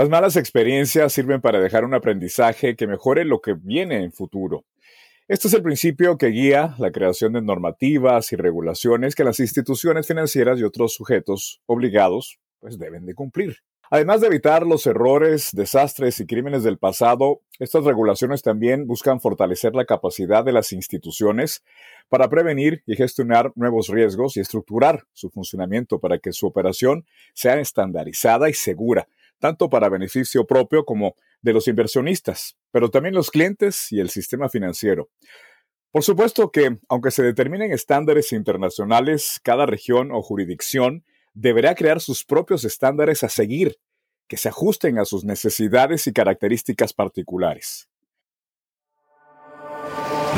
Las malas experiencias sirven para dejar un aprendizaje que mejore lo que viene en futuro. Este es el principio que guía la creación de normativas y regulaciones que las instituciones financieras y otros sujetos obligados pues deben de cumplir. Además de evitar los errores, desastres y crímenes del pasado, estas regulaciones también buscan fortalecer la capacidad de las instituciones para prevenir y gestionar nuevos riesgos y estructurar su funcionamiento para que su operación sea estandarizada y segura, tanto para beneficio propio como de los inversionistas, pero también los clientes y el sistema financiero. Por supuesto que, aunque se determinen estándares internacionales, cada región o jurisdicción deberá crear sus propios estándares a seguir, que se ajusten a sus necesidades y características particulares.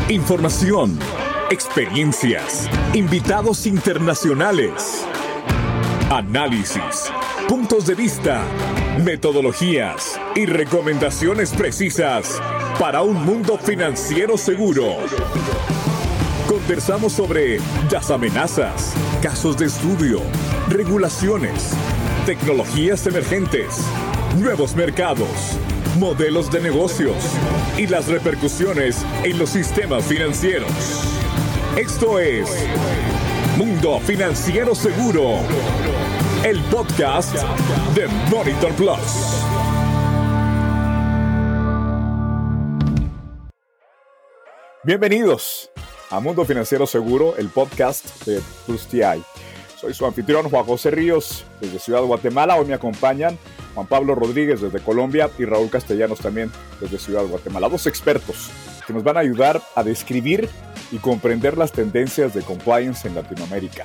Información, experiencias, invitados internacionales, análisis, puntos de vista metodologías y recomendaciones precisas para un mundo financiero seguro. Conversamos sobre las amenazas, casos de estudio, regulaciones, tecnologías emergentes, nuevos mercados, modelos de negocios y las repercusiones en los sistemas financieros. Esto es Mundo Financiero Seguro el podcast de Monitor Plus. Bienvenidos a Mundo Financiero Seguro, el podcast de Plus TI. Soy su anfitrión Juan José Ríos desde Ciudad Guatemala. Hoy me acompañan Juan Pablo Rodríguez desde Colombia y Raúl Castellanos también desde Ciudad Guatemala. Dos expertos que nos van a ayudar a describir y comprender las tendencias de compliance en Latinoamérica.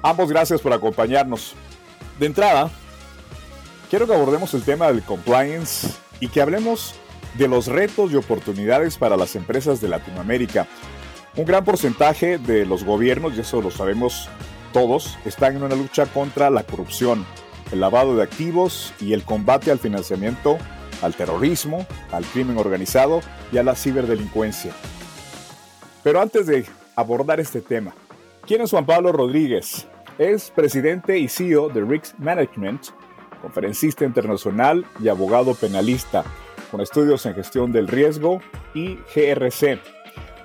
Ambos gracias por acompañarnos. De entrada, quiero que abordemos el tema del compliance y que hablemos de los retos y oportunidades para las empresas de Latinoamérica. Un gran porcentaje de los gobiernos, y eso lo sabemos todos, están en una lucha contra la corrupción, el lavado de activos y el combate al financiamiento, al terrorismo, al crimen organizado y a la ciberdelincuencia. Pero antes de abordar este tema, ¿quién es Juan Pablo Rodríguez? Es presidente y CEO de Risk Management, conferencista internacional y abogado penalista, con estudios en gestión del riesgo y GRC.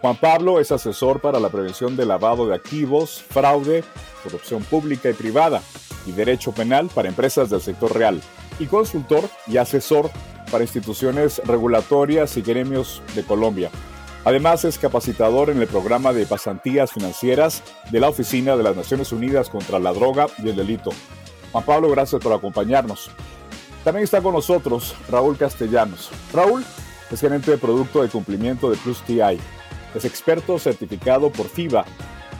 Juan Pablo es asesor para la prevención del lavado de activos, fraude, corrupción pública y privada y derecho penal para empresas del sector real, y consultor y asesor para instituciones regulatorias y gremios de Colombia. Además, es capacitador en el programa de pasantías financieras de la Oficina de las Naciones Unidas contra la Droga y el Delito. Juan Pablo, gracias por acompañarnos. También está con nosotros Raúl Castellanos. Raúl es gerente de producto de cumplimiento de Plus TI. Es experto certificado por FIBA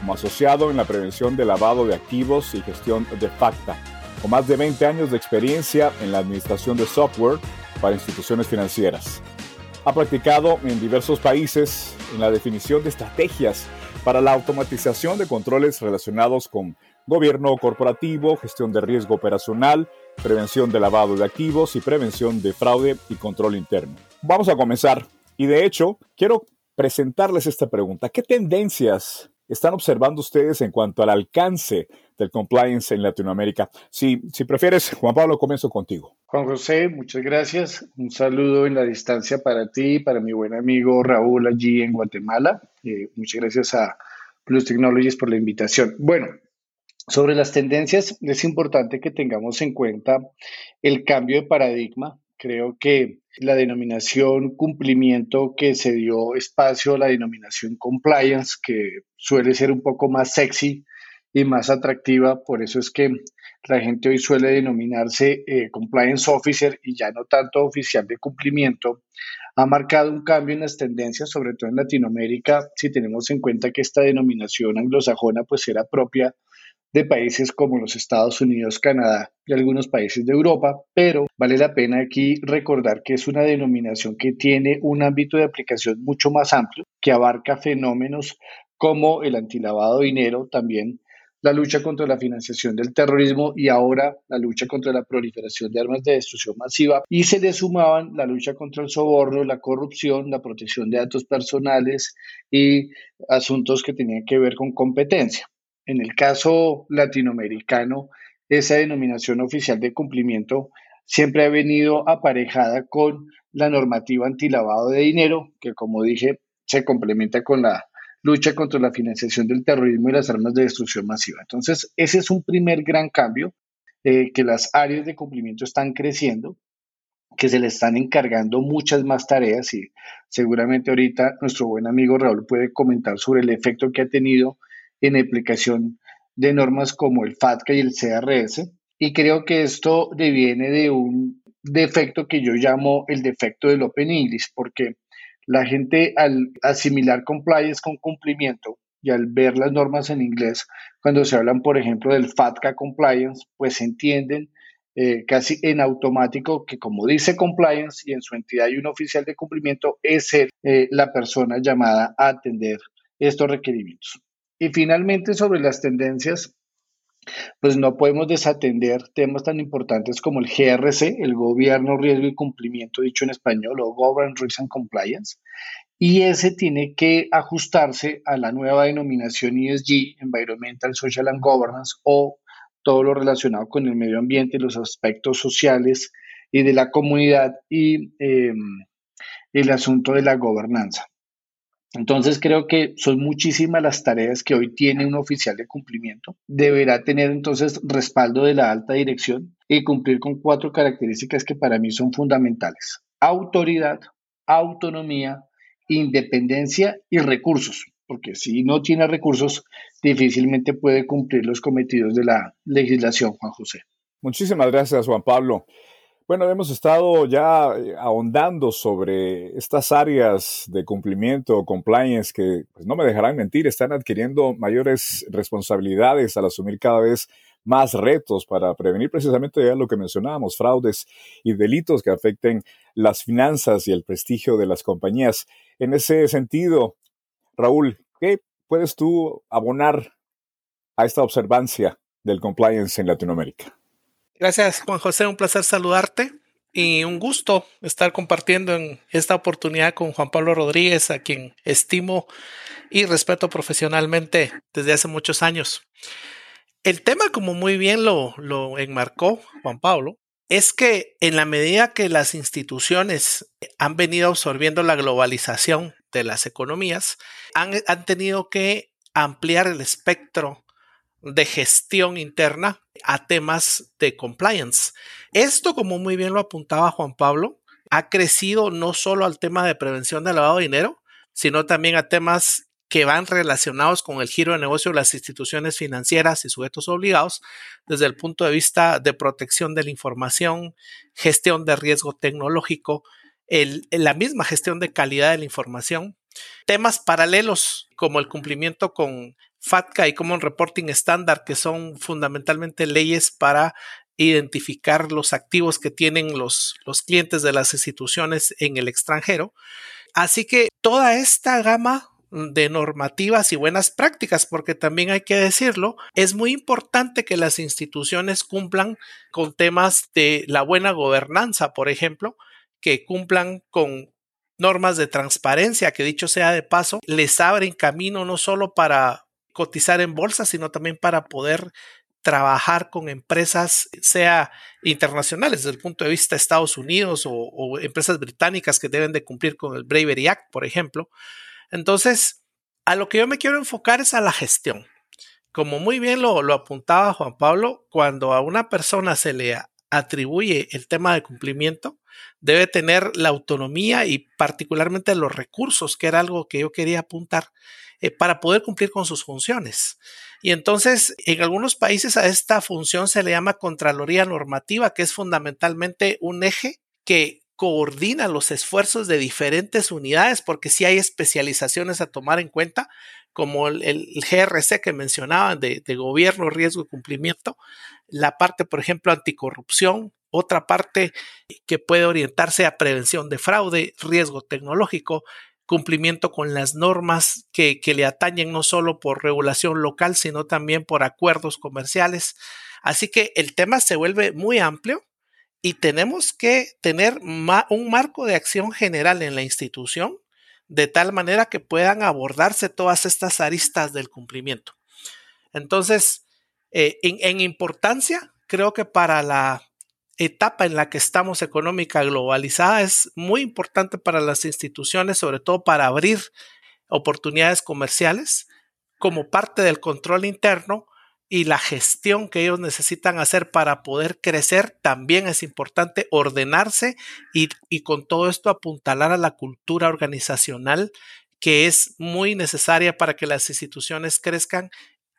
como asociado en la prevención de lavado de activos y gestión de FACTA, con más de 20 años de experiencia en la administración de software para instituciones financieras. Ha practicado en diversos países en la definición de estrategias para la automatización de controles relacionados con gobierno corporativo, gestión de riesgo operacional, prevención de lavado de activos y prevención de fraude y control interno. Vamos a comenzar y de hecho quiero presentarles esta pregunta. ¿Qué tendencias están observando ustedes en cuanto al alcance del compliance en Latinoamérica? Si, si prefieres, Juan Pablo, comienzo contigo. Juan José, muchas gracias. Un saludo en la distancia para ti, para mi buen amigo Raúl allí en Guatemala. Eh, muchas gracias a Plus Technologies por la invitación. Bueno, sobre las tendencias, es importante que tengamos en cuenta el cambio de paradigma. Creo que la denominación cumplimiento que se dio espacio a la denominación compliance, que suele ser un poco más sexy y más atractiva, por eso es que la gente hoy suele denominarse eh, compliance officer y ya no tanto oficial de cumplimiento, ha marcado un cambio en las tendencias, sobre todo en Latinoamérica, si tenemos en cuenta que esta denominación anglosajona pues era propia de países como los Estados Unidos, Canadá y algunos países de Europa, pero vale la pena aquí recordar que es una denominación que tiene un ámbito de aplicación mucho más amplio, que abarca fenómenos como el antilavado de dinero, también la lucha contra la financiación del terrorismo y ahora la lucha contra la proliferación de armas de destrucción masiva y se le sumaban la lucha contra el soborno, la corrupción, la protección de datos personales y asuntos que tenían que ver con competencia. En el caso latinoamericano, esa denominación oficial de cumplimiento siempre ha venido aparejada con la normativa antilavado de dinero, que como dije, se complementa con la lucha contra la financiación del terrorismo y las armas de destrucción masiva. Entonces, ese es un primer gran cambio, eh, que las áreas de cumplimiento están creciendo, que se le están encargando muchas más tareas y seguramente ahorita nuestro buen amigo Raúl puede comentar sobre el efecto que ha tenido en aplicación de normas como el FATCA y el CRS. Y creo que esto deviene de un defecto que yo llamo el defecto del Open English, porque la gente al asimilar compliance con cumplimiento y al ver las normas en inglés, cuando se hablan, por ejemplo, del FATCA compliance, pues entienden eh, casi en automático que como dice compliance y en su entidad hay un oficial de cumplimiento, es eh, la persona llamada a atender estos requerimientos. Y finalmente, sobre las tendencias, pues no podemos desatender temas tan importantes como el GRC, el Gobierno, Riesgo y Cumplimiento, dicho en español, o Governance Risk and Compliance, y ese tiene que ajustarse a la nueva denominación ESG, Environmental, Social and Governance, o todo lo relacionado con el medio ambiente, los aspectos sociales y de la comunidad y em, el asunto de la gobernanza. Entonces creo que son muchísimas las tareas que hoy tiene un oficial de cumplimiento. Deberá tener entonces respaldo de la alta dirección y cumplir con cuatro características que para mí son fundamentales. Autoridad, autonomía, independencia y recursos, porque si no tiene recursos, difícilmente puede cumplir los cometidos de la legislación, Juan José. Muchísimas gracias, Juan Pablo. Bueno, hemos estado ya eh, ahondando sobre estas áreas de cumplimiento, compliance, que pues, no me dejarán mentir, están adquiriendo mayores responsabilidades al asumir cada vez más retos para prevenir precisamente ya lo que mencionábamos, fraudes y delitos que afecten las finanzas y el prestigio de las compañías. En ese sentido, Raúl, ¿qué puedes tú abonar a esta observancia del compliance en Latinoamérica? Gracias, Juan José. Un placer saludarte y un gusto estar compartiendo en esta oportunidad con Juan Pablo Rodríguez, a quien estimo y respeto profesionalmente desde hace muchos años. El tema, como muy bien lo, lo enmarcó Juan Pablo, es que en la medida que las instituciones han venido absorbiendo la globalización de las economías, han, han tenido que ampliar el espectro de gestión interna a temas de compliance. Esto, como muy bien lo apuntaba Juan Pablo, ha crecido no solo al tema de prevención de lavado de dinero, sino también a temas que van relacionados con el giro de negocio de las instituciones financieras y sujetos obligados desde el punto de vista de protección de la información, gestión de riesgo tecnológico, la misma gestión de calidad de la información, temas paralelos como el cumplimiento con FATCA y Common Reporting Standard, que son fundamentalmente leyes para identificar los activos que tienen los, los clientes de las instituciones en el extranjero. Así que toda esta gama de normativas y buenas prácticas, porque también hay que decirlo, es muy importante que las instituciones cumplan con temas de la buena gobernanza, por ejemplo, que cumplan con normas de transparencia, que dicho sea de paso, les abren camino no solo para cotizar en bolsa, sino también para poder trabajar con empresas, sea internacionales desde el punto de vista de Estados Unidos o, empresas británicas que deben de cumplir con el Bravery Act, por ejemplo. Entonces, a lo que yo me quiero enfocar es a la gestión. Como muy bien lo, lo apuntaba Juan Pablo, cuando a una persona se le atribuye el tema de cumplimiento, debe tener la autonomía y particularmente los recursos, que era algo que yo quería apuntar, eh, para poder cumplir con sus funciones. Y entonces, en algunos países a esta función se le llama Contraloría Normativa, que es fundamentalmente un eje que coordina los esfuerzos de diferentes unidades, porque si hay especializaciones a tomar en cuenta, como el, GRC que mencionaban de, gobierno, riesgo y cumplimiento, la parte, por ejemplo, anticorrupción, otra parte que puede orientarse a prevención de fraude, riesgo tecnológico, cumplimiento con las normas que, que, le atañen no solo por regulación local, sino también por acuerdos comerciales. Así que el tema se vuelve muy amplio y tenemos que tener un marco de acción general en la institución de tal manera que puedan abordarse todas estas aristas del cumplimiento. Entonces, eh, en, en importancia, creo que para la etapa en la que estamos económica globalizada es muy importante para las instituciones, sobre todo para abrir oportunidades comerciales como parte del control interno y la gestión que ellos necesitan hacer para poder crecer, también es importante ordenarse y, y, con todo esto apuntalar a la cultura organizacional que es muy necesaria para que las instituciones crezcan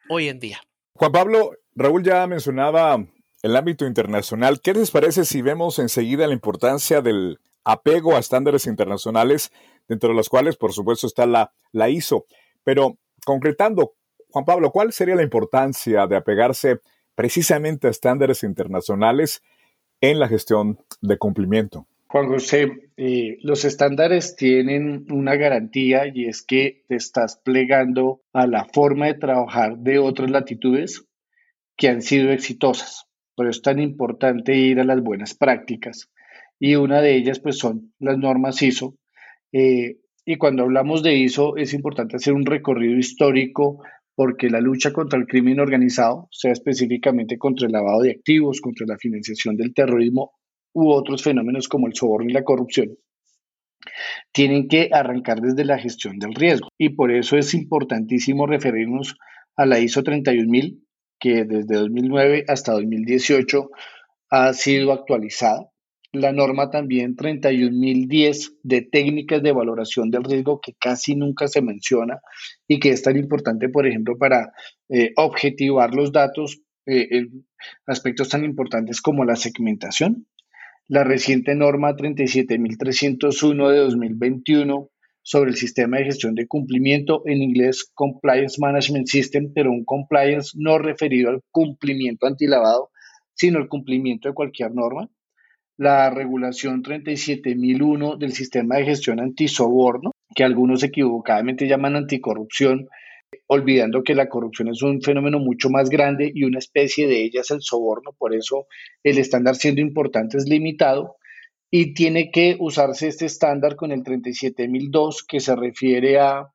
hoy en día. Juan Pablo, Raúl ya mencionaba el ámbito internacional. ¿Qué les parece si vemos enseguida la importancia del apego a estándares internacionales, dentro de los cuales, por supuesto, está la, la ISO? Pero concretando, Juan Pablo, ¿cuál sería la importancia de apegarse precisamente a estándares internacionales en la gestión de cumplimiento? Juan José, eh, los estándares tienen una garantía y es que te estás plegando a la forma de trabajar de otras latitudes que han sido exitosas. Por eso es tan importante ir a las buenas prácticas. Y una de ellas pues son las normas ISO. Eh, y cuando hablamos de ISO es importante hacer un recorrido histórico porque la lucha contra el crimen organizado, sea específicamente contra el lavado de activos, contra la financiación del terrorismo u otros fenómenos como el soborno y la corrupción, tienen que arrancar desde la gestión del riesgo. Y por eso es importantísimo referirnos a la ISO 31000, que desde 2009 hasta 2018 ha sido actualizada la norma también 31010 de técnicas de valoración del riesgo que casi nunca se menciona y que es tan importante, por ejemplo, para eh, objetivar los datos, eh, aspectos tan importantes como la segmentación. La reciente norma 37301 de 2021 sobre el sistema de gestión de cumplimiento, en inglés Compliance Management System, pero un compliance no referido al cumplimiento antilavado, sino al cumplimiento de cualquier norma la regulación 37001 del sistema de gestión antisoborno, que algunos equivocadamente llaman anticorrupción, olvidando que la corrupción es un fenómeno mucho más grande y una especie de ella es el soborno, por eso el estándar siendo importante es limitado y tiene que usarse este estándar con el 37002 que se refiere a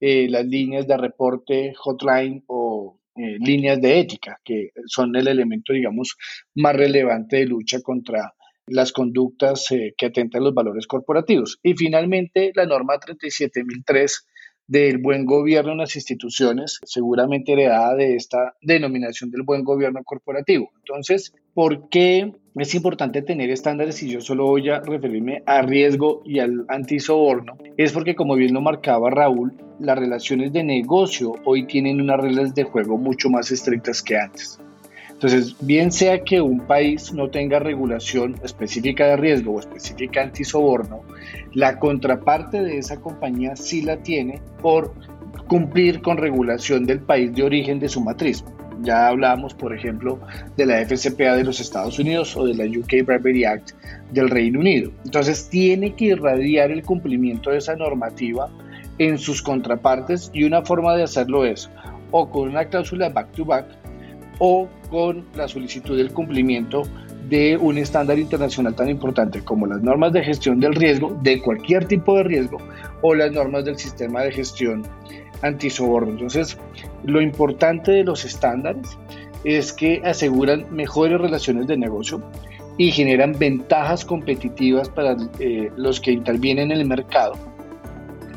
eh, las líneas de reporte hotline o eh, líneas de ética, que son el elemento, digamos, más relevante de lucha contra las conductas eh, que atentan los valores corporativos. Y finalmente, la norma 37003 del buen gobierno en las instituciones, seguramente heredada de esta denominación del buen gobierno corporativo. Entonces, ¿por qué es importante tener estándares y yo solo voy a referirme a riesgo y al antisoborno? Es porque, como bien lo marcaba Raúl, las relaciones de negocio hoy tienen unas reglas de juego mucho más estrictas que antes. Entonces, bien sea que un país no tenga regulación específica de riesgo o específica antisoborno, la contraparte de esa compañía sí la tiene por cumplir con regulación del país de origen de su matriz. Ya hablamos, por ejemplo, de la FCPA de los Estados Unidos o de la UK Bribery Act del Reino Unido. Entonces, tiene que irradiar el cumplimiento de esa normativa en sus contrapartes y una forma de hacerlo es o con una cláusula back to back o con la solicitud del cumplimiento de un estándar internacional tan importante como las normas de gestión del riesgo, de cualquier tipo de riesgo, o las normas del sistema de gestión antisoborno. Entonces, lo importante de los estándares es que aseguran mejores relaciones de negocio y generan ventajas competitivas para eh, los que intervienen en el mercado.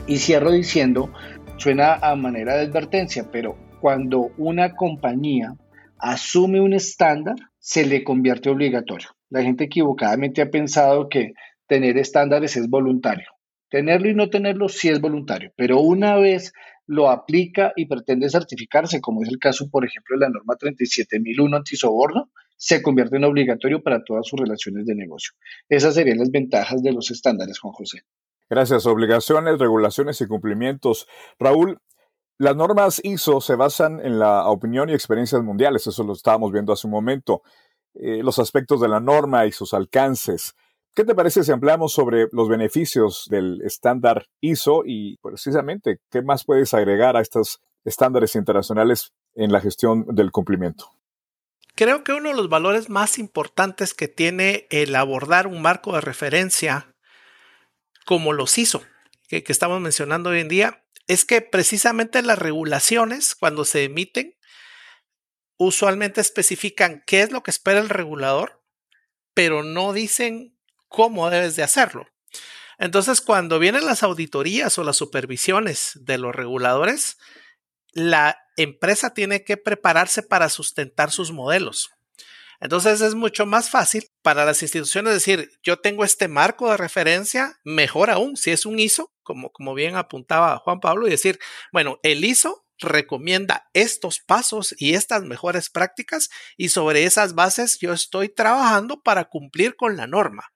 Y cierro diciendo, suena a manera de advertencia, pero cuando una compañía asume un estándar, se le convierte obligatorio. La gente equivocadamente ha pensado que tener estándares es voluntario. Tenerlo y no tenerlo sí es voluntario, pero una vez lo aplica y pretende certificarse, como es el caso, por ejemplo, de la norma 37001 antisoborno, se convierte en obligatorio para todas sus relaciones de negocio. Esas serían las ventajas de los estándares, Juan José. Gracias. Obligaciones, regulaciones y cumplimientos. Raúl, las normas ISO se basan en la opinión y experiencias mundiales, eso lo estábamos viendo hace un momento. Eh, los aspectos de la norma y sus alcances. ¿Qué te parece si ampliamos sobre los beneficios del estándar ISO y precisamente qué más puedes agregar a estos estándares internacionales en la gestión del cumplimiento? Creo que uno de los valores más importantes que tiene el abordar un marco de referencia como los ISO que, que estamos mencionando hoy en día es que precisamente las regulaciones, cuando se emiten, usualmente especifican qué es lo que espera el regulador pero no dicen cómo debes de hacerlo. Entonces, cuando vienen las auditorías o las supervisiones de los reguladores, la empresa tiene que prepararse para sustentar sus modelos. Entonces es mucho más fácil para las instituciones decir, yo tengo este marco de referencia, mejor aún, si es un ISO, como, como bien apuntaba Juan Pablo, y decir, bueno, el ISO recomienda estos pasos y estas mejores prácticas y sobre esas bases yo estoy trabajando para cumplir con la norma.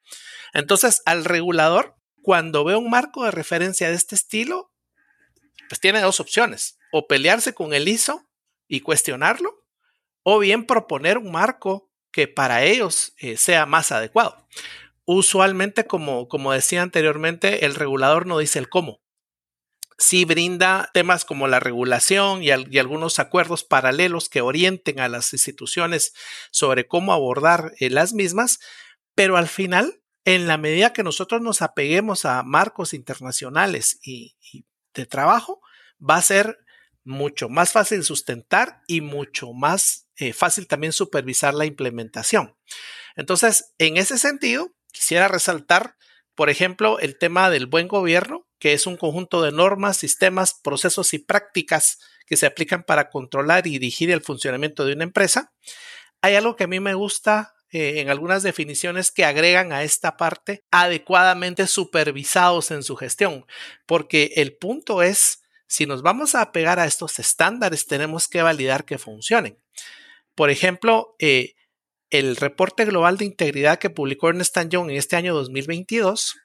Entonces, al regulador, cuando ve un marco de referencia de este estilo, pues tiene dos opciones, o pelearse con el ISO y cuestionarlo, o bien proponer un marco que para ellos eh, sea más adecuado. Usualmente, como, como decía anteriormente, el regulador no dice el cómo, sí brinda temas como la regulación y, algunos acuerdos paralelos que orienten a las instituciones sobre cómo abordar eh, las mismas, pero al final, en la medida que nosotros nos apeguemos a marcos internacionales y, de trabajo, va a ser mucho más fácil sustentar y mucho más eh, fácil también supervisar la implementación. Entonces, en ese sentido, quisiera resaltar, por ejemplo, el tema del buen gobierno que es un conjunto de normas, sistemas, procesos y prácticas que se aplican para controlar y dirigir el funcionamiento de una empresa. Hay algo que a mí me gusta eh, en algunas definiciones que agregan a esta parte adecuadamente supervisados en su gestión, porque el punto es, si nos vamos a pegar a estos estándares, tenemos que validar que funcionen. Por ejemplo, eh, el reporte global de integridad que publicó Ernest Young en este año 2022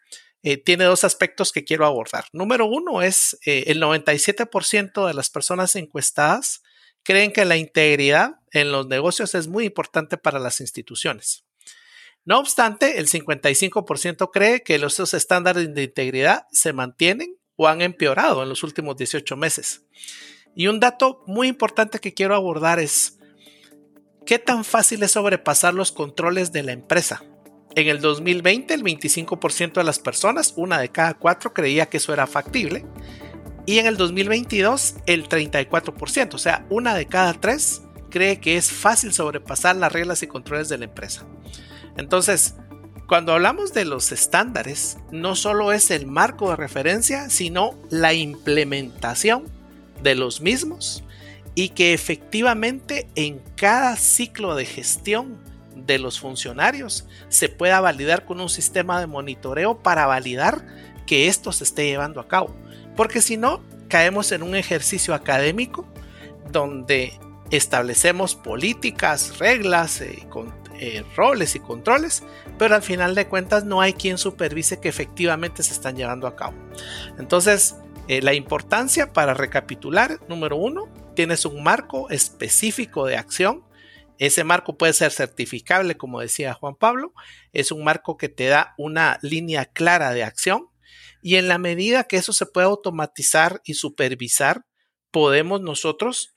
eh, tiene dos aspectos que quiero abordar. Número uno es eh, el 97% de las personas encuestadas creen que la integridad en los negocios es muy importante para las instituciones. No obstante, el 55% cree que los estándares de integridad se mantienen o han empeorado en los últimos 18 meses. Y un dato muy importante que quiero abordar es qué tan fácil es sobrepasar los controles de la empresa. En el 2020, el 25% de las personas, una de cada cuatro, creía que eso era factible. Y en el 2022, el 34%, o sea, una de cada tres, cree que es fácil sobrepasar las reglas y controles de la empresa. Entonces, cuando hablamos de los estándares, no solo es el marco de referencia, sino la implementación de los mismos y que efectivamente en cada ciclo de gestión de los funcionarios se pueda validar con un sistema de monitoreo para validar que esto se esté llevando a cabo. Porque si no, caemos en un ejercicio académico donde establecemos políticas, reglas, eh, eh, roles y controles, pero al final de cuentas no hay quien supervise que efectivamente se están llevando a cabo. Entonces, eh, la importancia para recapitular, número uno, tienes un marco específico de acción. Ese marco puede ser certificable, como decía Juan Pablo, es un marco que te da una línea clara de acción. Y en la medida que eso se puede automatizar y supervisar, podemos nosotros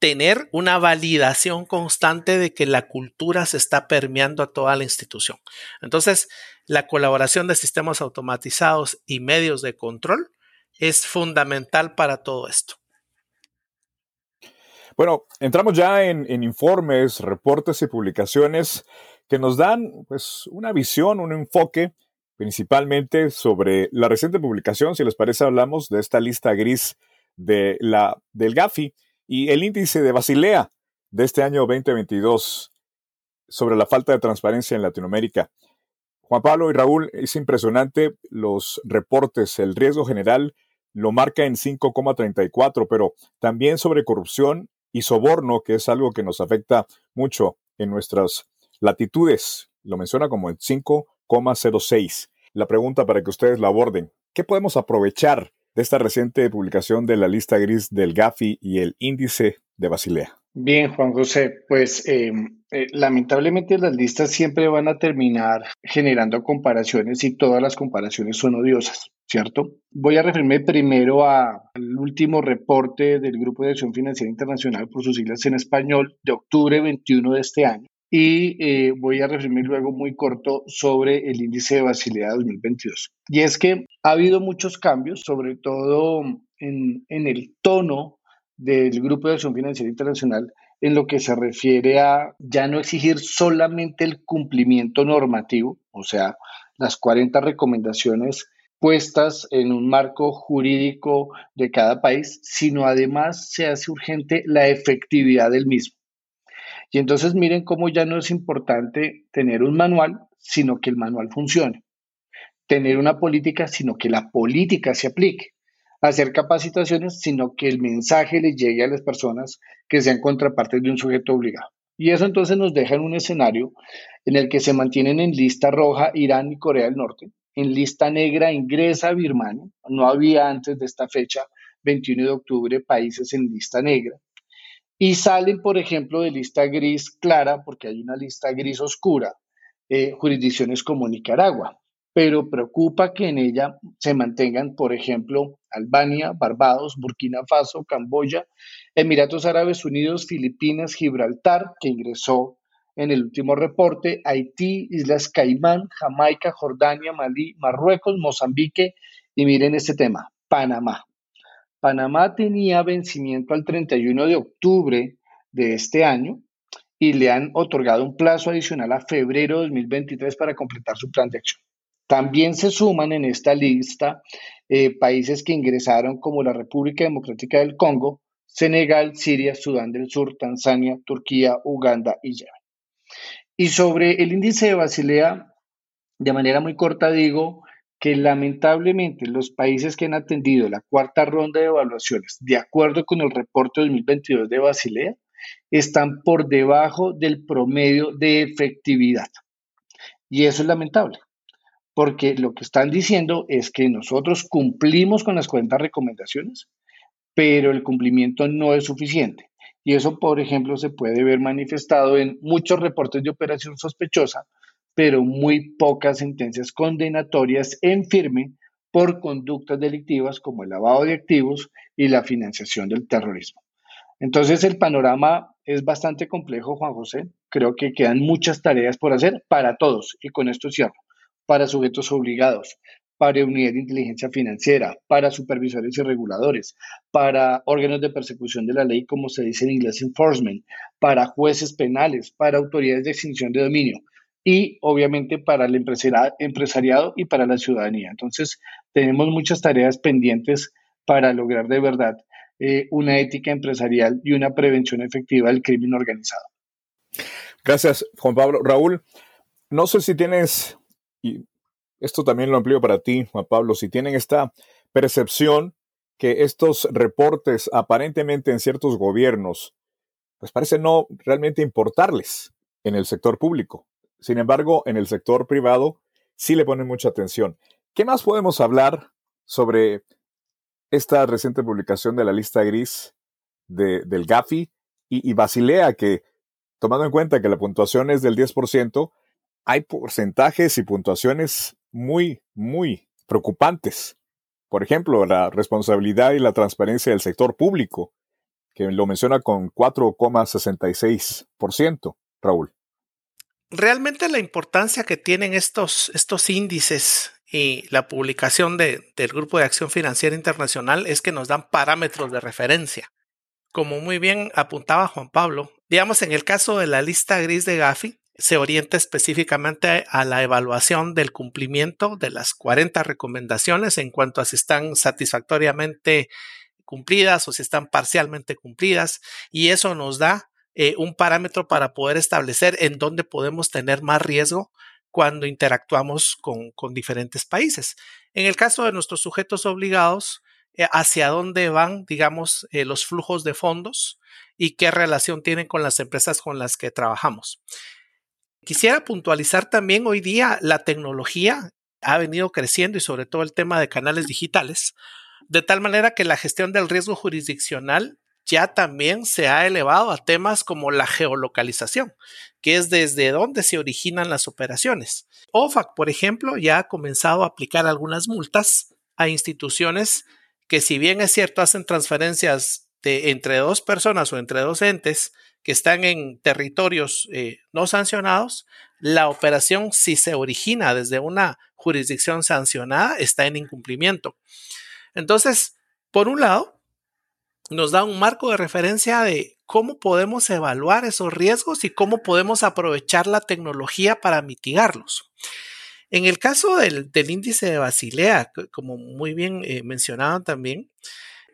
tener una validación constante de que la cultura se está permeando a toda la institución. Entonces, la colaboración de sistemas automatizados y medios de control es fundamental para todo esto. Bueno, entramos ya en, informes, reportes y publicaciones que nos dan pues, una visión, un enfoque principalmente sobre la reciente publicación. Si les parece, hablamos de esta lista gris de la, del GAFI y el índice de Basilea de este año 2022 sobre la falta de transparencia en Latinoamérica. Juan Pablo y Raúl, es impresionante los reportes, el riesgo general lo marca en 5,34, pero también sobre corrupción y soborno, que es algo que nos afecta mucho en nuestras latitudes. Lo menciona como en 5,06. La pregunta para que ustedes la aborden, ¿qué podemos aprovechar de esta reciente publicación de la lista gris del GAFI y el índice de Basilea? Bien, Juan José, pues em, eh, lamentablemente las listas siempre van a terminar generando comparaciones y todas las comparaciones son odiosas. ¿cierto? Voy a referirme primero al último reporte del Grupo de Acción Financiera Internacional, por sus siglas en español, de octubre 21 de este año. Y eh, voy a referirme luego muy corto sobre el índice de Basilea 2022. Y es que ha habido muchos cambios, sobre todo en, en el tono del Grupo de Acción Financiera Internacional en lo que se refiere a ya no exigir solamente el cumplimiento normativo, o sea, las 40 recomendaciones puestas en un marco jurídico de cada país, sino además se hace urgente la efectividad del mismo. Y entonces miren cómo ya no es importante tener un manual, sino que el manual funcione. Tener una política, sino que la política se aplique. Hacer capacitaciones, sino que el mensaje le llegue a las personas que sean contrapartes de un sujeto obligado. Y eso entonces nos deja en un escenario en el que se mantienen en lista roja Irán y Corea del Norte, en lista negra ingresa Birmania, no había antes de esta fecha, 21 de octubre, países en lista negra. Y salen, por ejemplo, de lista gris clara, porque hay una lista gris oscura, eh, jurisdicciones como Nicaragua. Pero preocupa que en ella se mantengan, por ejemplo, Albania, Barbados, Burkina Faso, Camboya, Emiratos Árabes Unidos, Filipinas, Gibraltar, que ingresó en el último reporte, Haití, Islas Caimán, Jamaica, Jordania, Malí, Marruecos, Mozambique y miren este tema, Panamá. Panamá tenía vencimiento al 31 de octubre de este año y le han otorgado un plazo adicional a febrero de 2023 para completar su plan de acción. También se suman en esta lista eh, países que ingresaron como la República Democrática del Congo, Senegal, Siria, Sudán del Sur, Tanzania, Turquía, Uganda y Yemen. Y sobre el índice de Basilea, de manera muy corta digo que lamentablemente los países que han atendido la cuarta ronda de evaluaciones, de acuerdo con el reporte 2022 de Basilea, están por debajo del promedio de efectividad. Y eso es lamentable, porque lo que están diciendo es que nosotros cumplimos con las 40 recomendaciones, pero el cumplimiento no es suficiente. Y eso, por ejemplo, se puede ver manifestado en muchos reportes de operación sospechosa, pero muy pocas sentencias condenatorias en firme por conductas delictivas como el lavado de activos y la financiación del terrorismo. Entonces el panorama es bastante complejo, Juan José. Creo que quedan muchas tareas por hacer para todos, y con esto cierro, para sujetos obligados, para unidad de inteligencia financiera, para supervisores y reguladores, para órganos de persecución de la ley, como se dice en inglés, enforcement, para jueces penales, para autoridades de extinción de dominio y obviamente para el empresariado y para la ciudadanía. Entonces, tenemos muchas tareas pendientes para lograr de verdad eh, una ética empresarial y una prevención efectiva del crimen organizado. Gracias, Juan Pablo. Raúl, no sé si tienes, esto también lo amplío para ti, Juan Pablo, si tienen esta percepción que estos reportes aparentemente en ciertos gobiernos, pues parece no realmente importarles en el sector público. Sin embargo, en el sector privado sí le ponen mucha atención. ¿Qué más podemos hablar sobre esta reciente publicación de la lista gris del GAFI y, y Basilea, que tomando en cuenta que la puntuación es del 10%, hay porcentajes y puntuaciones muy, muy preocupantes. Por ejemplo, la responsabilidad y la transparencia del sector público, que lo menciona con 4,66%, Raúl. Realmente la importancia que tienen estos, estos índices y la publicación del Grupo de Acción Financiera Internacional es que nos dan parámetros de referencia. Como muy bien apuntaba Juan Pablo, digamos en el caso de la lista gris de Gafi, se orienta específicamente a la evaluación del cumplimiento de las 40 recomendaciones en cuanto a si están satisfactoriamente cumplidas o si están parcialmente cumplidas y eso nos da eh, un parámetro para poder establecer en dónde podemos tener más riesgo cuando interactuamos con, diferentes países. En el caso de nuestros sujetos obligados, eh, hacia dónde van, digamos, eh, los flujos de fondos y qué relación tienen con las empresas con las que trabajamos. Quisiera puntualizar también hoy día la tecnología ha venido creciendo y sobre todo el tema de canales digitales, de tal manera que la gestión del riesgo jurisdiccional ya también se ha elevado a temas como la geolocalización, que es desde donde se originan las operaciones. OFAC, por ejemplo, ya ha comenzado a aplicar algunas multas a instituciones que si bien es cierto hacen transferencias entre dos personas o entre dos entes, que están en territorios eh, no sancionados, la operación, si se origina desde una jurisdicción sancionada, está en incumplimiento. Entonces, por un lado, nos da un marco de referencia de cómo podemos evaluar esos riesgos y cómo podemos aprovechar la tecnología para mitigarlos. En el caso del, índice de Basilea, como muy bien eh, mencionaban también,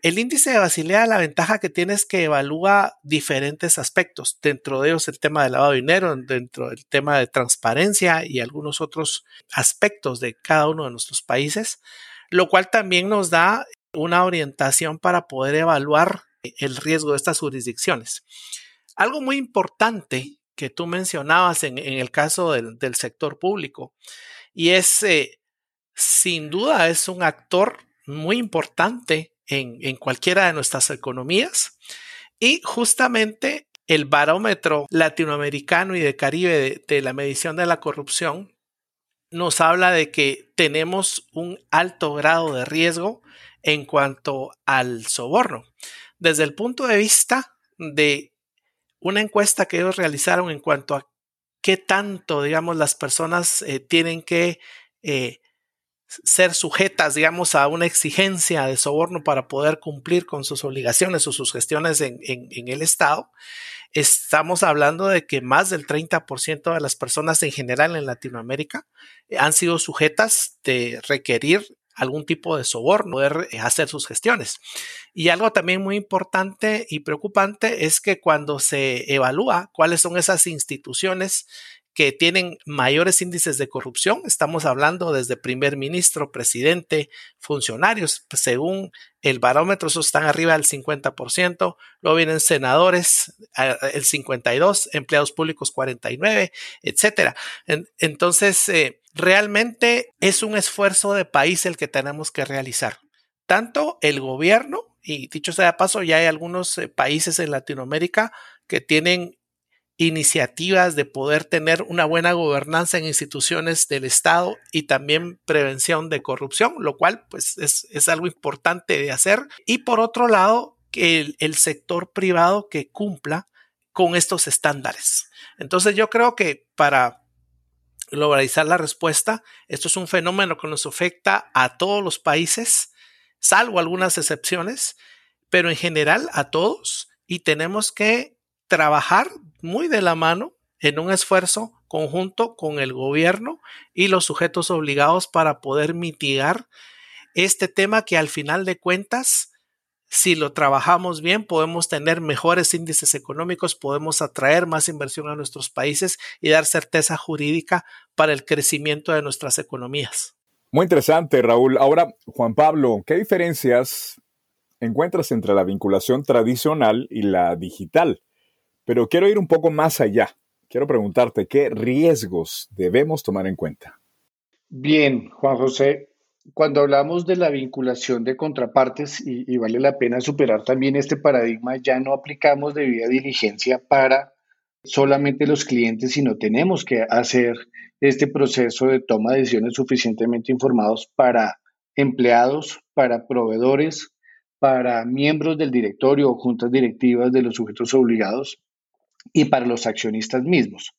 el índice de Basilea, la ventaja que tiene es que evalúa diferentes aspectos, dentro de ellos el tema de lavado de dinero, dentro del tema de transparencia y algunos otros aspectos de cada uno de nuestros países, lo cual también nos da una orientación para poder evaluar el riesgo de estas jurisdicciones. Algo muy importante que tú mencionabas en, el caso del, sector público, y es, eh, sin duda, es un actor muy importante en, cualquiera de nuestras economías. Y justamente el barómetro latinoamericano y de Caribe de, la medición de la corrupción nos habla de que tenemos un alto grado de riesgo en cuanto al soborno. Desde el punto de vista de una encuesta que ellos realizaron en cuanto a qué tanto, digamos, las personas eh, tienen que eh, ser sujetas, digamos, a una exigencia de soborno para poder cumplir con sus obligaciones o sus gestiones en, el Estado, estamos hablando de que más del 30% de las personas en general en Latinoamérica eh, han sido sujetas de requerir algún tipo de soborno, poder eh, hacer sus gestiones. Y algo también muy importante y preocupante es que cuando se evalúa cuáles son esas instituciones que tienen mayores índices de corrupción. Estamos hablando desde primer ministro, presidente, funcionarios. Pues, según el barómetro, esos están arriba del 50%. Luego vienen senadores, el 52%, empleados públicos 49%, etcétera. Entonces, eh, realmente es un esfuerzo de país el que tenemos que realizar. Tanto el gobierno, y dicho sea de paso, ya hay algunos eh, países en Latinoamérica que tienen iniciativas de poder tener una buena gobernanza en instituciones del Estado y también prevención de corrupción, lo cual pues es, algo importante de hacer. Y por otro lado, que el, sector privado que cumpla con estos estándares. Entonces yo creo que para globalizar la respuesta, esto es un fenómeno que nos afecta a todos los países, salvo algunas excepciones, pero en general a todos y tenemos que trabajar muy de la mano en un esfuerzo conjunto con el gobierno y los sujetos obligados para poder mitigar este tema que al final de cuentas, si lo trabajamos bien, podemos tener mejores índices económicos, podemos atraer más inversión a nuestros países y dar certeza jurídica para el crecimiento de nuestras economías. Muy interesante, Raúl. Ahora, Juan Pablo, ¿qué diferencias encuentras entre la vinculación tradicional y la digital? Pero quiero ir un poco más allá. Quiero preguntarte, ¿qué riesgos debemos tomar en cuenta? Bien, Juan José, cuando hablamos de la vinculación de contrapartes, y, vale la pena superar también este paradigma, ya no aplicamos debida diligencia para solamente los clientes, sino tenemos que hacer este proceso de toma de decisiones suficientemente informados para empleados, para proveedores, para miembros del directorio o juntas directivas de los sujetos obligados y para los accionistas mismos.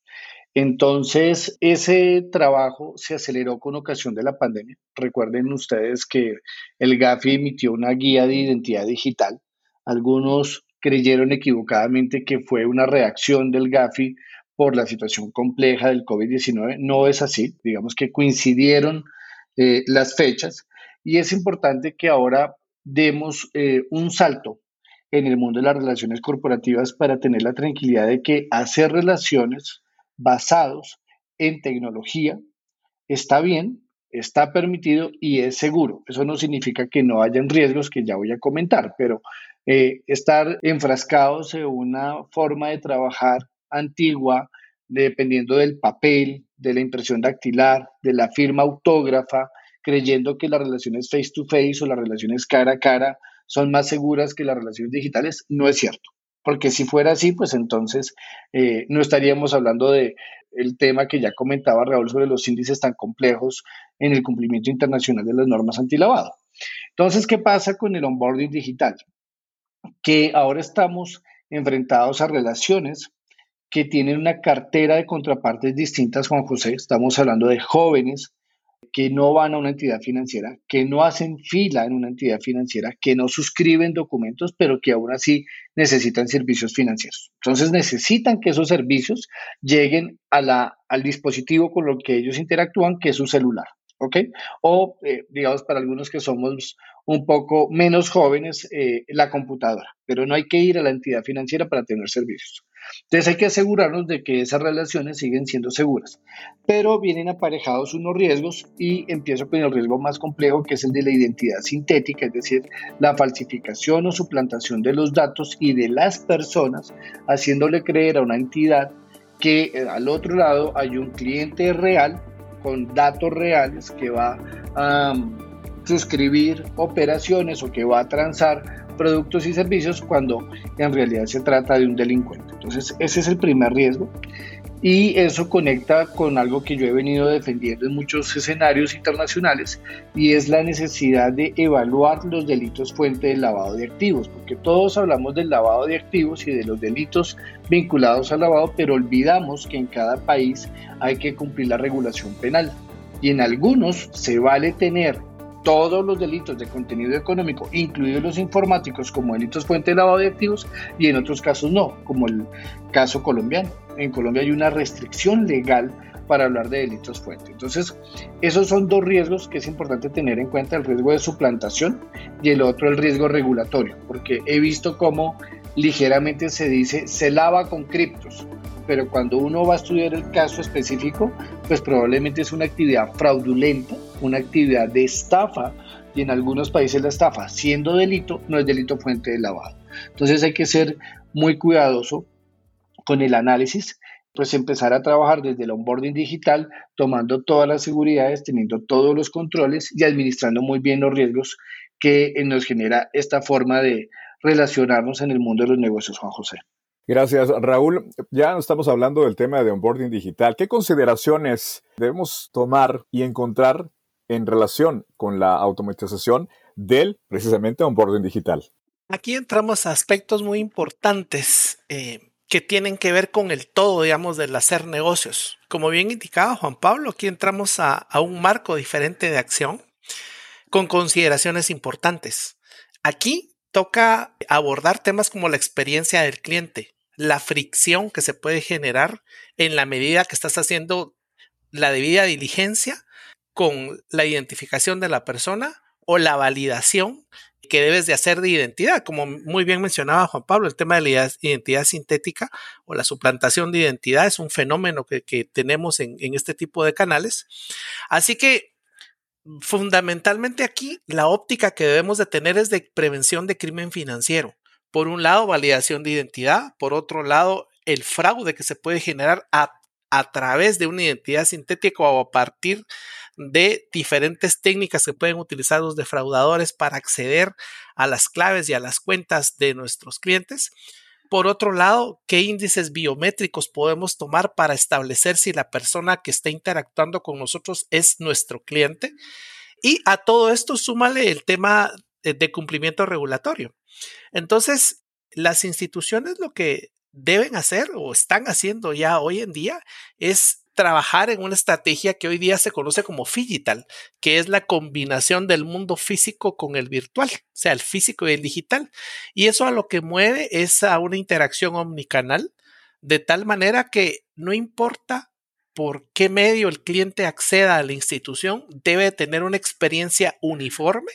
Entonces, ese trabajo se aceleró con ocasión de la pandemia. Recuerden ustedes que el GAFI emitió una guía de identidad digital. Algunos creyeron equivocadamente que fue una reacción del GAFI por la situación compleja del COVID-19. No es así. Digamos que coincidieron eh, las fechas y es importante que ahora demos eh, un salto en el mundo de las relaciones corporativas para tener la tranquilidad de que hacer relaciones basados en tecnología está bien, está permitido y es seguro. Eso no significa que no hayan riesgos que ya voy a comentar, pero eh, estar enfrascados en una forma de trabajar antigua, dependiendo del papel, de la impresión dactilar, de la firma autógrafa, creyendo que las relaciones face to face o las relaciones cara a cara son más seguras que las relaciones digitales, no es cierto. Porque si fuera así, pues entonces eh, no estaríamos hablando de tema que ya comentaba Raúl sobre los índices tan complejos en el cumplimiento internacional de las normas antilavado. Entonces, ¿qué pasa con el onboarding digital? Que ahora estamos enfrentados a relaciones que tienen una cartera de contrapartes distintas, Juan José. Estamos hablando de jóvenes que no van a una entidad financiera, que no hacen fila en una entidad financiera, que no suscriben documentos, pero que aún así necesitan servicios financieros. Entonces necesitan que esos servicios lleguen a la, al dispositivo con lo que ellos interactúan, que es su celular. ¿Ok? O, eh, digamos, para algunos que somos un poco menos jóvenes, eh, la computadora, pero no hay que ir a la entidad financiera para tener servicios. Entonces hay que asegurarnos de que esas relaciones siguen siendo seguras, pero vienen aparejados unos riesgos y empiezo con el riesgo más complejo que es el de la identidad sintética, es decir, la falsificación o suplantación de los datos y de las personas, haciéndole creer a una entidad que eh, al otro lado hay un cliente real con datos reales que va a um, suscribir operaciones o que va a transar productos y servicios cuando en realidad se trata de un delincuente. Entonces, ese es el primer riesgo. Y eso conecta con algo que yo he venido defendiendo en muchos escenarios internacionales y es la necesidad de evaluar los delitos fuente del lavado de activos, porque todos hablamos del lavado de activos y de los delitos vinculados al lavado, pero olvidamos que en cada país hay que cumplir la regulación penal. Y en algunos se vale tener todos los delitos de contenido económico, incluidos los informáticos, como delitos fuente de lavado de activos, y en otros casos no, como el caso colombiano. En Colombia hay una restricción legal para hablar de delitos fuente. Entonces, esos son dos riesgos que es importante tener en cuenta, el riesgo de suplantación y el otro el riesgo regulatorio, porque he visto cómo ligeramente se dice se lava con criptos, pero cuando uno va a estudiar el caso específico, pues probablemente es una actividad fraudulenta, una actividad de estafa, y en algunos países la estafa, siendo delito, no es delito fuente de lavado. Entonces hay que ser muy cuidadoso con el análisis, pues empezar a trabajar desde el onboarding digital, tomando todas las seguridades, teniendo todos los controles y administrando muy bien los riesgos que nos genera esta forma de relacionarnos en el mundo de los negocios, Juan José. Gracias, Raúl. Ya estamos hablando del tema de onboarding digital. ¿Qué consideraciones debemos tomar y encontrar en relación con la automatización del precisamente onboarding digital? Aquí entramos a aspectos muy importantes eh, que tienen que ver con el todo, digamos, del hacer negocios. Como bien indicaba Juan Pablo, aquí entramos a, a un marco diferente de acción con consideraciones importantes. Aquí toca abordar temas como la experiencia del cliente, la fricción que se puede generar en la medida que estás haciendo la debida diligencia con la identificación de la persona o la validación que debes de hacer de identidad, como muy bien mencionaba Juan Pablo, el tema de la identidad sintética o la suplantación de identidad es un fenómeno que, tenemos en, en este tipo de canales. Así que fundamentalmente aquí la óptica que debemos de tener es de prevención de crimen financiero por un lado, validación de identidad, por otro lado, el fraude que se puede generar a, través de una identidad sintética o a partir de diferentes técnicas que pueden utilizar los defraudadores para acceder a las claves y a las cuentas de nuestros clientes. Por otro lado, ¿qué índices biométricos podemos tomar para establecer si la persona que está interactuando con nosotros es nuestro cliente? Y a todo esto súmale el tema de cumplimiento regulatorio. Entonces, las instituciones lo que deben hacer o están haciendo ya hoy en día es trabajar en una estrategia que hoy día se conoce como digital, que es la combinación del mundo físico con el virtual, o sea, el físico y el digital. Y eso a lo que mueve es a una interacción omnicanal, de tal manera que no importa por qué medio el cliente acceda a la institución, debe tener una experiencia uniforme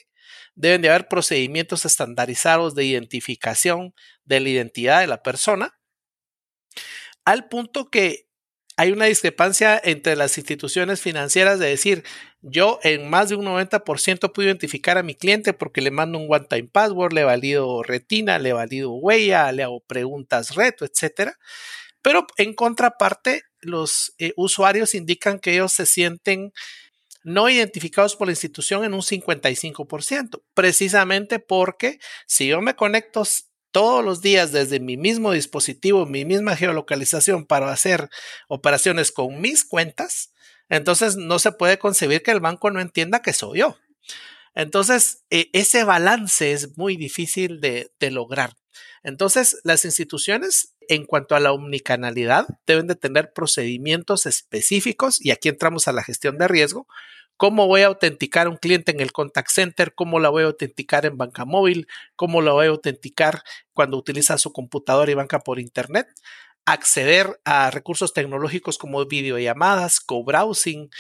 deben de haber procedimientos estandarizados de identificación de la identidad de la persona, al punto que hay una discrepancia entre las instituciones financieras de decir, yo en más de un 90% puedo identificar a mi cliente porque le mando un one-time password, le valido retina, le valido huella, le hago preguntas reto, etc. Pero en contraparte, los eh, usuarios indican que ellos se sienten no identificados por la institución en un 55%, precisamente porque si yo me conecto todos los días desde mi mismo dispositivo, mi misma geolocalización para hacer operaciones con mis cuentas, entonces no se puede concebir que el banco no entienda que soy yo. Entonces, e, ese balance es muy difícil de, de lograr. Entonces, las instituciones, en cuanto a la omnicanalidad, deben de tener procedimientos específicos, y aquí entramos a la gestión de riesgo, ¿Cómo voy a autenticar a un cliente en el contact center? ¿Cómo la voy a autenticar en banca móvil? ¿Cómo la voy a autenticar cuando utiliza su computadora y banca por internet? Acceder a recursos tecnológicos como videollamadas, co-browsing,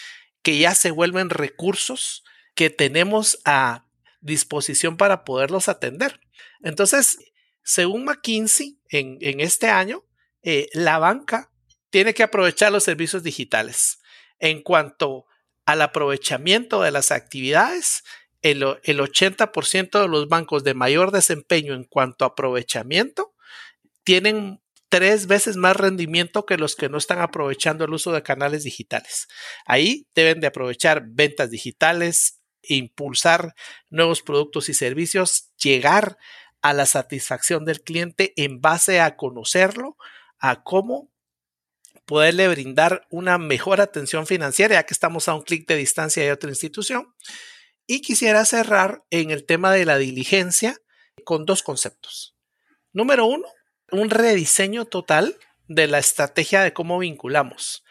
que ya se vuelven recursos que tenemos a disposición para poderlos atender. Entonces, según McKinsey, en, este año, eh, la banca tiene que aprovechar los servicios digitales. En cuanto al aprovechamiento de las actividades, el, el 80% de los bancos de mayor desempeño en cuanto a aprovechamiento tienen tres veces más rendimiento que los que no están aprovechando el uso de canales digitales. Ahí deben de aprovechar ventas digitales, impulsar nuevos productos y servicios, llegar a la satisfacción del cliente en base a conocerlo, a cómo poderle brindar una mejor atención financiera, ya que estamos a un clic de distancia de otra institución. Y quisiera cerrar en el tema de la diligencia con dos conceptos. Número uno, un rediseño total de la estrategia de cómo vinculamos.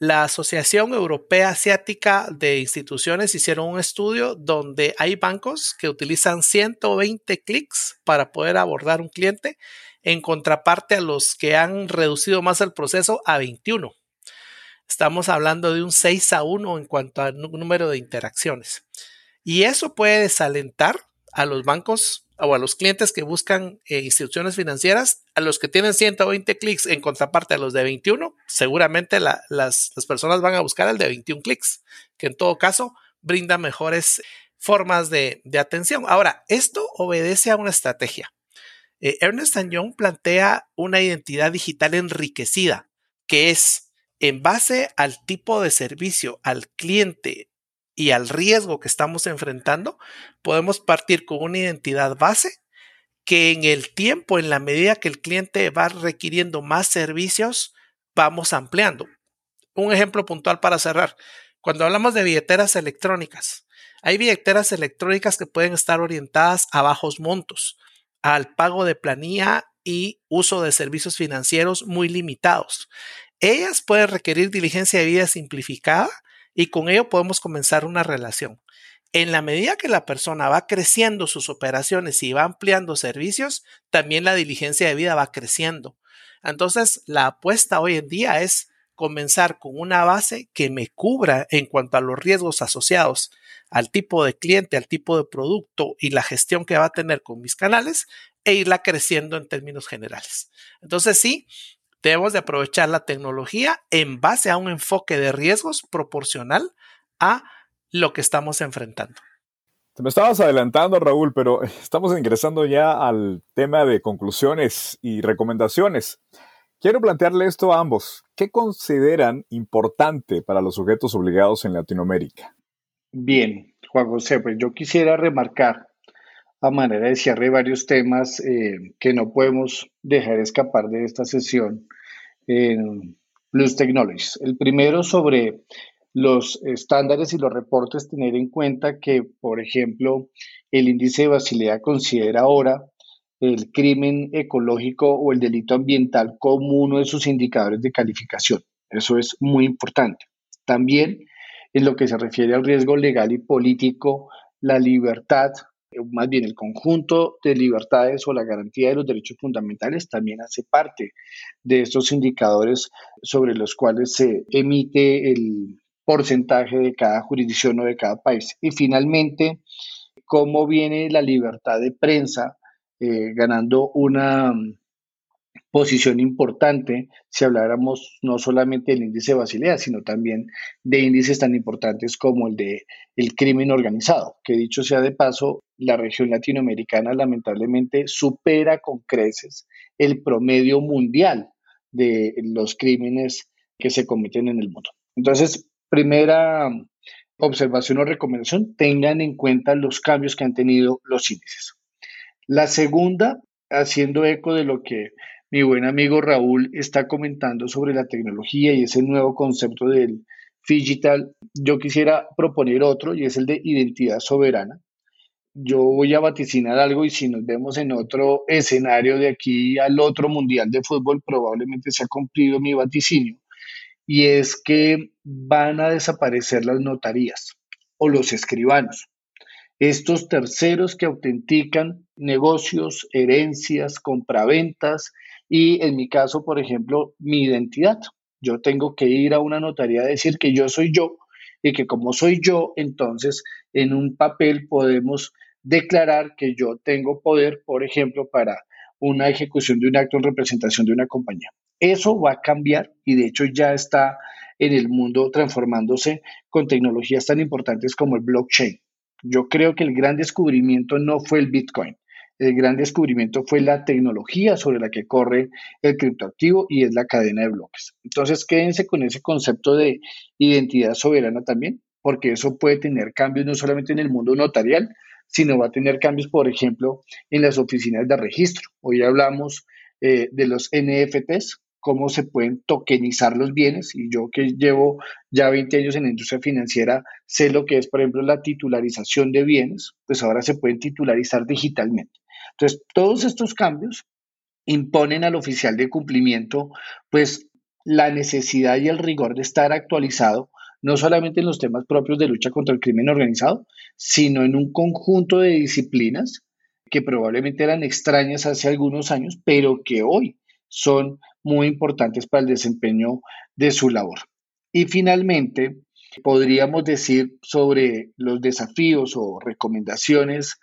La Asociación Europea Asiática de Instituciones hicieron un estudio donde hay bancos que utilizan 120 clics para poder abordar un cliente en contraparte a los que han reducido más el proceso a 21. Estamos hablando de un 6 a 1 en cuanto al número de interacciones. Y eso puede desalentar a los bancos o a los clientes que buscan eh, instituciones financieras, a los que tienen 120 clics en contraparte a los de 21, seguramente las, personas van a buscar el de 21 clics, que en todo caso brinda mejores formas de, de atención. Ahora, esto obedece a una estrategia. Eh, Ernest Young plantea una identidad digital enriquecida, que es en base al tipo de servicio, al cliente y al riesgo que estamos enfrentando, podemos partir con una identidad base que en el tiempo, en la medida que el cliente va requiriendo más servicios, vamos ampliando. Un ejemplo puntual para cerrar. Cuando hablamos de billeteras electrónicas, hay billeteras electrónicas que pueden estar orientadas a bajos montos al pago de planilla y uso de servicios financieros muy limitados. Ellas pueden requerir diligencia de vida simplificada y con ello podemos comenzar una relación. En la medida que la persona va creciendo sus operaciones y va ampliando servicios, también la diligencia de vida va creciendo. Entonces, la apuesta hoy en día es comenzar con una base que me cubra en cuanto a los riesgos asociados al tipo de cliente, al tipo de producto y la gestión que va a tener con mis canales e irla creciendo en términos generales. Entonces sí, debemos de aprovechar la tecnología en base a un enfoque de riesgos proporcional a lo que estamos enfrentando. Te me estabas adelantando, Raúl, pero estamos ingresando ya al tema de conclusiones y recomendaciones. Quiero plantearle esto a ambos. ¿Qué consideran importante para los sujetos obligados en Latinoamérica? Bien, Juan José, pues yo quisiera remarcar a manera de cierre varios temas eh, que no podemos dejar escapar de esta sesión en Plus Technologies. El primero sobre los estándares y los reportes, tener en cuenta que, por ejemplo, el índice de Basilea considera ahora el crimen ecológico o el delito ambiental como uno de sus indicadores de calificación. Eso es muy importante. También en lo que se refiere al riesgo legal y político, la libertad, más bien el conjunto de libertades o la garantía de los derechos fundamentales también hace parte de estos indicadores sobre los cuales se emite el porcentaje de cada jurisdicción o de cada país. Y finalmente, cómo viene la libertad de prensa eh, ganando una posición importante si habláramos no solamente del índice de Basilea, sino también de índices tan importantes como el de el crimen organizado, que dicho sea de paso, la región latinoamericana lamentablemente supera con creces el promedio mundial de los crímenes que se cometen en el mundo. Entonces, primera observación o recomendación, tengan en cuenta los cambios que han tenido los índices. La segunda, haciendo eco de lo que mi buen amigo Raúl está comentando sobre la tecnología y ese nuevo concepto del digital, yo quisiera proponer otro y es el de identidad soberana. Yo voy a vaticinar algo y si nos vemos en otro escenario de aquí al otro mundial de fútbol, probablemente se ha cumplido mi vaticinio. y es que van a desaparecer las notarías o los escribanos. Estos terceros que autentican negocios, herencias, compraventas y en mi caso, por ejemplo, mi identidad. Yo tengo que ir a una notaría a decir que yo soy yo y que como soy yo, entonces en un papel podemos declarar que yo tengo poder, por ejemplo, para una ejecución de un acto en representación de una compañía. Eso va a cambiar y de hecho ya está en el mundo transformándose con tecnologías tan importantes como el blockchain. Yo creo que el gran descubrimiento no fue el Bitcoin. El gran descubrimiento fue la tecnología sobre la que corre el criptoactivo y es la cadena de bloques. Entonces, quédense con ese concepto de identidad soberana también, porque eso puede tener cambios no solamente en el mundo notarial, sino va a tener cambios, por ejemplo, en las oficinas de registro. Hoy hablamos eh, de los NFTs, cómo se pueden tokenizar los bienes. Y yo que llevo ya 20 años en la industria financiera, sé lo que es, por ejemplo, la titularización de bienes, pues ahora se pueden titularizar digitalmente. Entonces, todos estos cambios imponen al oficial de cumplimiento, pues, la necesidad y el rigor de estar actualizado, no solamente en los temas propios de lucha contra el crimen organizado, sino en un conjunto de disciplinas que probablemente eran extrañas hace algunos años, pero que hoy son muy importantes para el desempeño de su labor. Y finalmente, podríamos decir sobre los desafíos o recomendaciones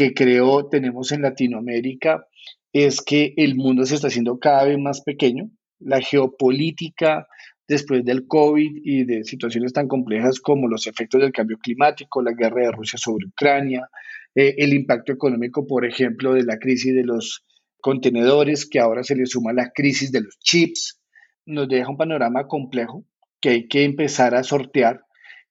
que creo tenemos en Latinoamérica, es que el mundo se está haciendo cada vez más pequeño. La geopolítica después del COVID y de situaciones tan complejas como los efectos del cambio climático, la guerra de Rusia sobre Ucrania, eh, el impacto económico, por ejemplo, de la crisis de los contenedores, que ahora se le suma la crisis de los chips, nos deja un panorama complejo que hay que empezar a sortear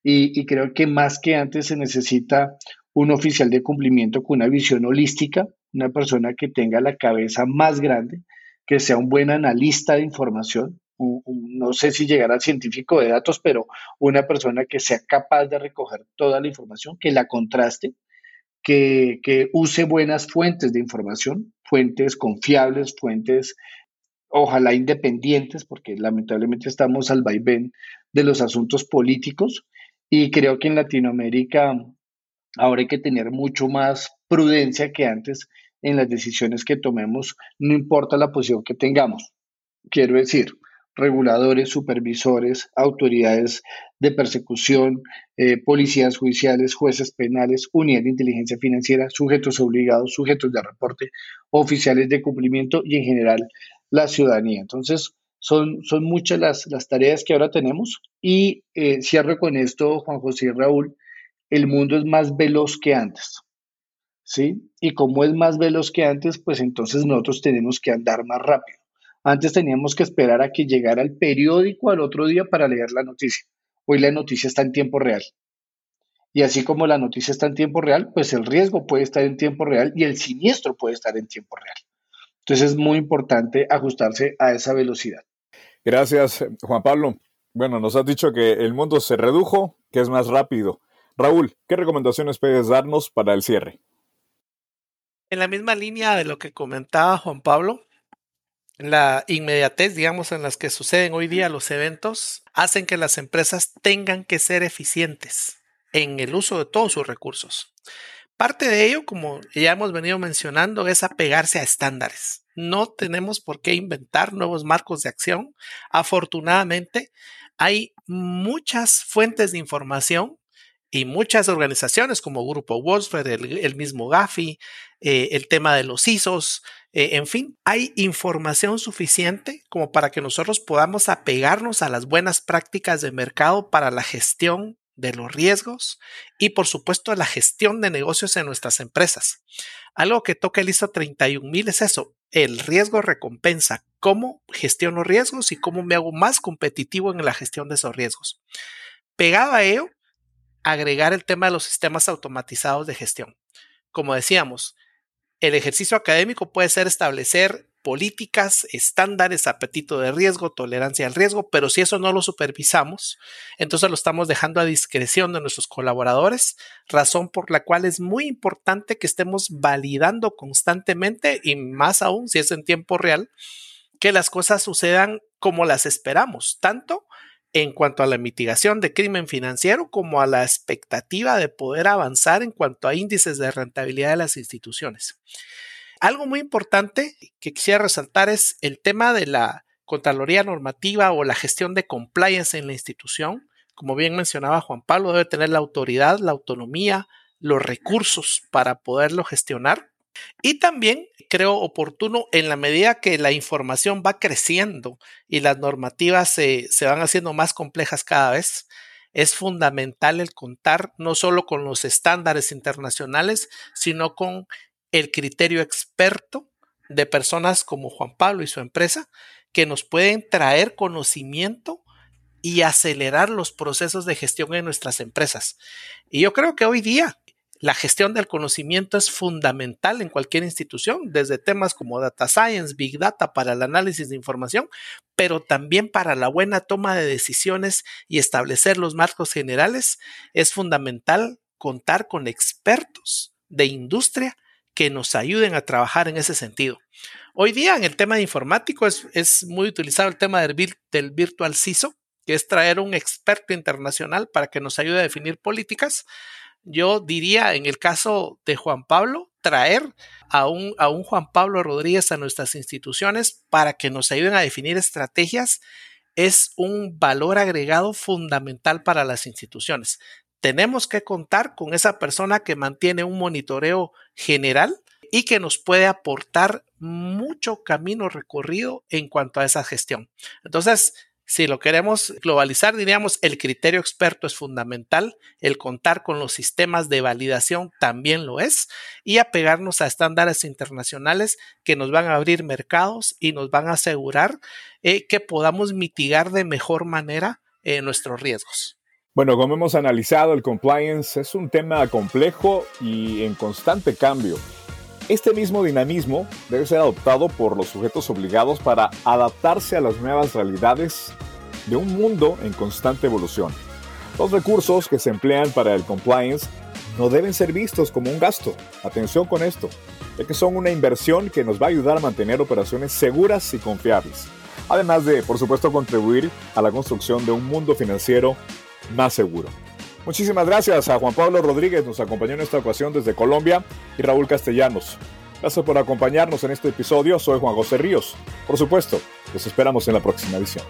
y, creo que más que antes se necesita un oficial de cumplimiento con una visión holística, una persona que tenga la cabeza más grande, que sea un buen analista de información, no sé si llegará científico de datos, pero una persona que sea capaz de recoger toda la información, que la contraste, que, use buenas fuentes de información, fuentes confiables, fuentes ojalá independientes, porque lamentablemente estamos al vaivén de los asuntos políticos y creo que en Latinoamérica ahora hay que tener mucho más prudencia que antes en las decisiones que tomemos, no importa la posición que tengamos. Quiero decir, reguladores, supervisores, autoridades de persecución, eh, policías judiciales, jueces penales, unidades de inteligencia financiera, sujetos obligados, sujetos de reporte, oficiales de cumplimiento y en general la ciudadanía. Entonces, son, son muchas las, las tareas que ahora tenemos y eh, cierro con esto, Juan José y Raúl, el mundo es más veloz que antes. ¿Sí? Y como es más veloz que antes, pues entonces nosotros tenemos que andar más rápido. Antes teníamos que esperar a que llegara el periódico al otro día para leer la noticia. Hoy la noticia está en tiempo real. Y así como la noticia está en tiempo real, pues el riesgo puede estar en tiempo real y el siniestro puede estar en tiempo real. Entonces es muy importante ajustarse a esa velocidad. Gracias, Juan Pablo. Bueno, nos has dicho que el mundo se redujo, que es más rápido. Raúl, ¿qué recomendaciones puedes darnos para el cierre? En la misma línea de lo que comentaba Juan Pablo, la inmediatez, digamos, en las que suceden hoy día los eventos, hacen que las empresas tengan que ser eficientes en el uso de todos sus recursos. Parte de ello, como ya hemos venido mencionando, es apegarse a estándares. No tenemos por qué inventar nuevos marcos de acción. Afortunadamente, hay muchas fuentes de información y muchas organizaciones como Grupo Wolfsburg, el, mismo Gafi, eh, el tema de los ISOs, eh, en fin, hay información suficiente como para que nosotros podamos apegarnos a las buenas prácticas de mercado para la gestión de los riesgos y por supuesto la gestión de negocios en nuestras empresas. Algo que toca el ISO 31000 es eso, el riesgo recompensa, cómo gestiono riesgos y cómo me hago más competitivo en la gestión de esos riesgos. Pegado a ello, agregar el tema de los sistemas automatizados de gestión. Como decíamos, el ejercicio académico puede ser establecer políticas, estándares, apetito de riesgo, tolerancia al riesgo, pero si eso no lo supervisamos, entonces lo estamos dejando a discreción de nuestros colaboradores, razón por la cual es muy importante que estemos validando constantemente y más aún si es en tiempo real, que las cosas sucedan como las esperamos, tanto en cuanto a la mitigación de crimen financiero como a la expectativa de poder avanzar en cuanto a índices de rentabilidad de las instituciones. Algo muy importante que quisiera resaltar es el tema de la Contraloría Normativa o la gestión de compliance en la institución. Como bien mencionaba Juan Pablo, debe tener la autoridad, la autonomía, los recursos para poderlo gestionar. Y también creo oportuno en la medida que la información va creciendo y las normativas se, se, van haciendo más complejas cada vez, es fundamental el contar no solo con los estándares internacionales, sino con el criterio experto de personas como Juan Pablo y su empresa que nos pueden traer conocimiento y acelerar los procesos de gestión en nuestras empresas. Y yo creo que hoy día la gestión del conocimiento es fundamental en cualquier institución, desde temas como data science, big data para el análisis de información, pero también para la buena toma de decisiones y establecer los marcos generales. Es fundamental contar con expertos de industria que nos ayuden a trabajar en ese sentido. Hoy día en el tema de informático es, muy utilizado el tema del, del virtual CISO, que es traer un experto internacional para que nos ayude a definir políticas, yo diría en el caso de Juan Pablo, traer a un, a un Juan Pablo Rodríguez a nuestras instituciones para que nos ayuden a definir estrategias es un valor agregado fundamental para las instituciones. Tenemos que contar con esa persona que mantiene un monitoreo general y que nos puede aportar mucho camino recorrido en cuanto a esa gestión. Entonces, si lo queremos globalizar, diríamos, el criterio experto es fundamental, el contar con los sistemas de validación también lo es, y apegarnos a estándares internacionales que nos van a abrir mercados y nos van a asegurar eh, que podamos mitigar de mejor manera eh, nuestros riesgos. Bueno, como hemos analizado, el compliance es un tema complejo y en constante cambio. Este mismo dinamismo debe ser adoptado por los sujetos obligados para adaptarse a las nuevas realidades de un mundo en constante evolución. Los recursos que se emplean para el compliance no deben ser vistos como un gasto. Atención con esto, ya que son una inversión que nos va a ayudar a mantener operaciones seguras y confiables. Además de, por supuesto, contribuir a la construcción de un mundo financiero más seguro. Muchísimas gracias a Juan Pablo Rodríguez, nos acompañó en esta ocasión desde Colombia, y Raúl Castellanos. Gracias por acompañarnos en este episodio, soy Juan José Ríos. Por supuesto, los esperamos en la próxima edición.